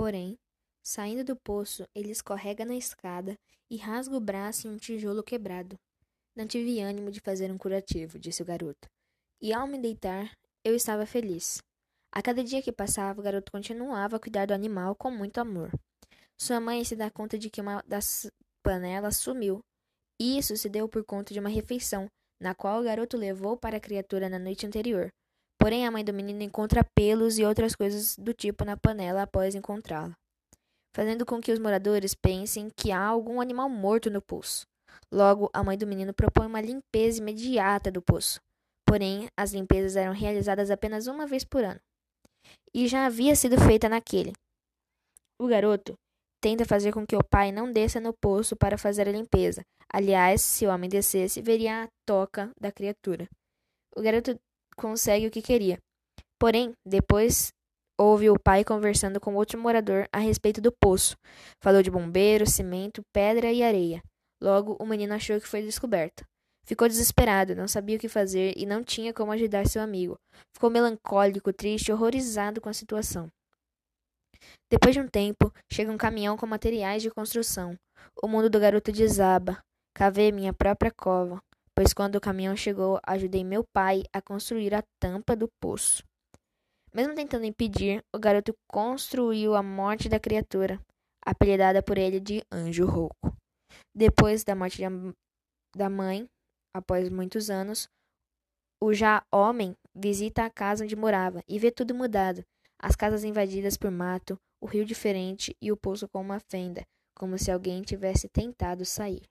Porém, saindo do poço, ele escorrega na escada e rasga o braço em um tijolo quebrado. Não tive ânimo de fazer um curativo, disse o garoto. E ao me deitar, eu estava feliz. A cada dia que passava, o garoto continuava a cuidar do animal com muito amor. Sua mãe se dá conta de que uma das panelas sumiu. Isso se deu por conta de uma refeição, na qual o garoto levou para a criatura na noite anterior. Porém, a mãe do menino encontra pelos e outras coisas do tipo na panela após encontrá-la, fazendo com que os moradores pensem que há algum animal morto no poço. Logo, a mãe do menino propõe uma limpeza imediata do poço. Porém, as limpezas eram realizadas apenas uma vez por ano. E já havia sido feita naquele. O garoto tenta fazer com que o pai não desça no poço para fazer a limpeza. Aliás, se o homem descesse, veria a toca da criatura. O garoto consegue o que queria. Porém, depois ouve o pai conversando com outro morador a respeito do poço. Falou de bombeiro, cimento, pedra e areia. Logo, o menino achou que foi descoberto. Ficou desesperado, não sabia o que fazer e não tinha como ajudar seu amigo. Ficou melancólico, triste, horrorizado com a situação. Depois de um tempo, chega um caminhão com materiais de construção. O mundo do garoto desaba. Cavei minha própria cova pois quando o caminhão chegou, ajudei meu pai a construir a tampa do poço. Mesmo tentando impedir, o garoto construiu a morte da criatura, apelidada por ele de Anjo Rouco. Depois da morte da mãe, após muitos anos, o já homem visita a casa onde morava e vê tudo mudado: as casas invadidas por mato, o rio diferente e o poço com uma fenda, como se alguém tivesse tentado sair.